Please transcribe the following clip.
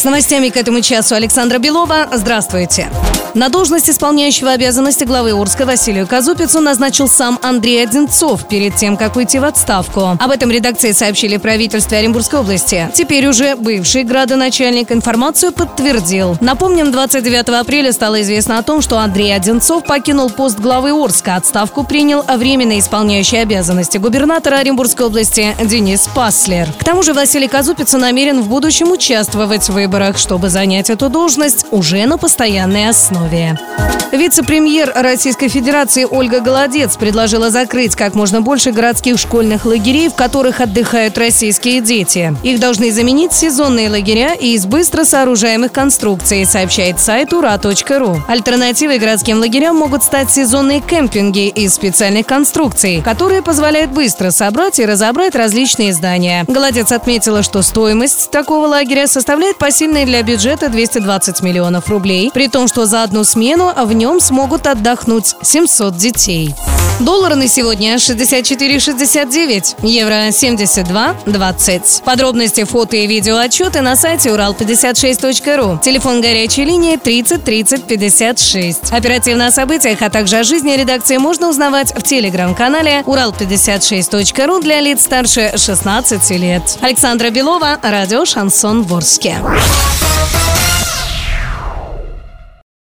С новостями к этому часу Александра Белова. Здравствуйте. На должность исполняющего обязанности главы Орска Василию Казупицу назначил сам Андрей Одинцов перед тем, как уйти в отставку. Об этом редакции сообщили правительстве Оренбургской области. Теперь уже бывший градоначальник информацию подтвердил. Напомним, 29 апреля стало известно о том, что Андрей Одинцов покинул пост главы Орска. Отставку принял временно исполняющий обязанности губернатора Оренбургской области Денис Паслер. К тому же Василий Казупица намерен в будущем участвовать в выборах, чтобы занять эту должность уже на постоянной основе. Вице-премьер Российской Федерации Ольга Голодец предложила закрыть как можно больше городских школьных лагерей, в которых отдыхают российские дети. Их должны заменить сезонные лагеря и из быстро сооружаемых конструкций, сообщает сайт ура.ру. Альтернативой городским лагерям могут стать сезонные кемпинги из специальных конструкций, которые позволяют быстро собрать и разобрать различные здания. Голодец отметила, что стоимость такого лагеря составляет посильные для бюджета 220 миллионов рублей, при том, что за одну смену в нем смогут отдохнуть 700 детей. Доллары на сегодня 64,69, евро 72,20. Подробности, фото и видео отчеты на сайте урал56.ру. Телефон горячей линии 30 30 56. Оперативно о событиях, а также о жизни редакции можно узнавать в телеграм-канале урал56.ру для лиц старше 16 лет. Александра Белова, радио «Шансон Ворске».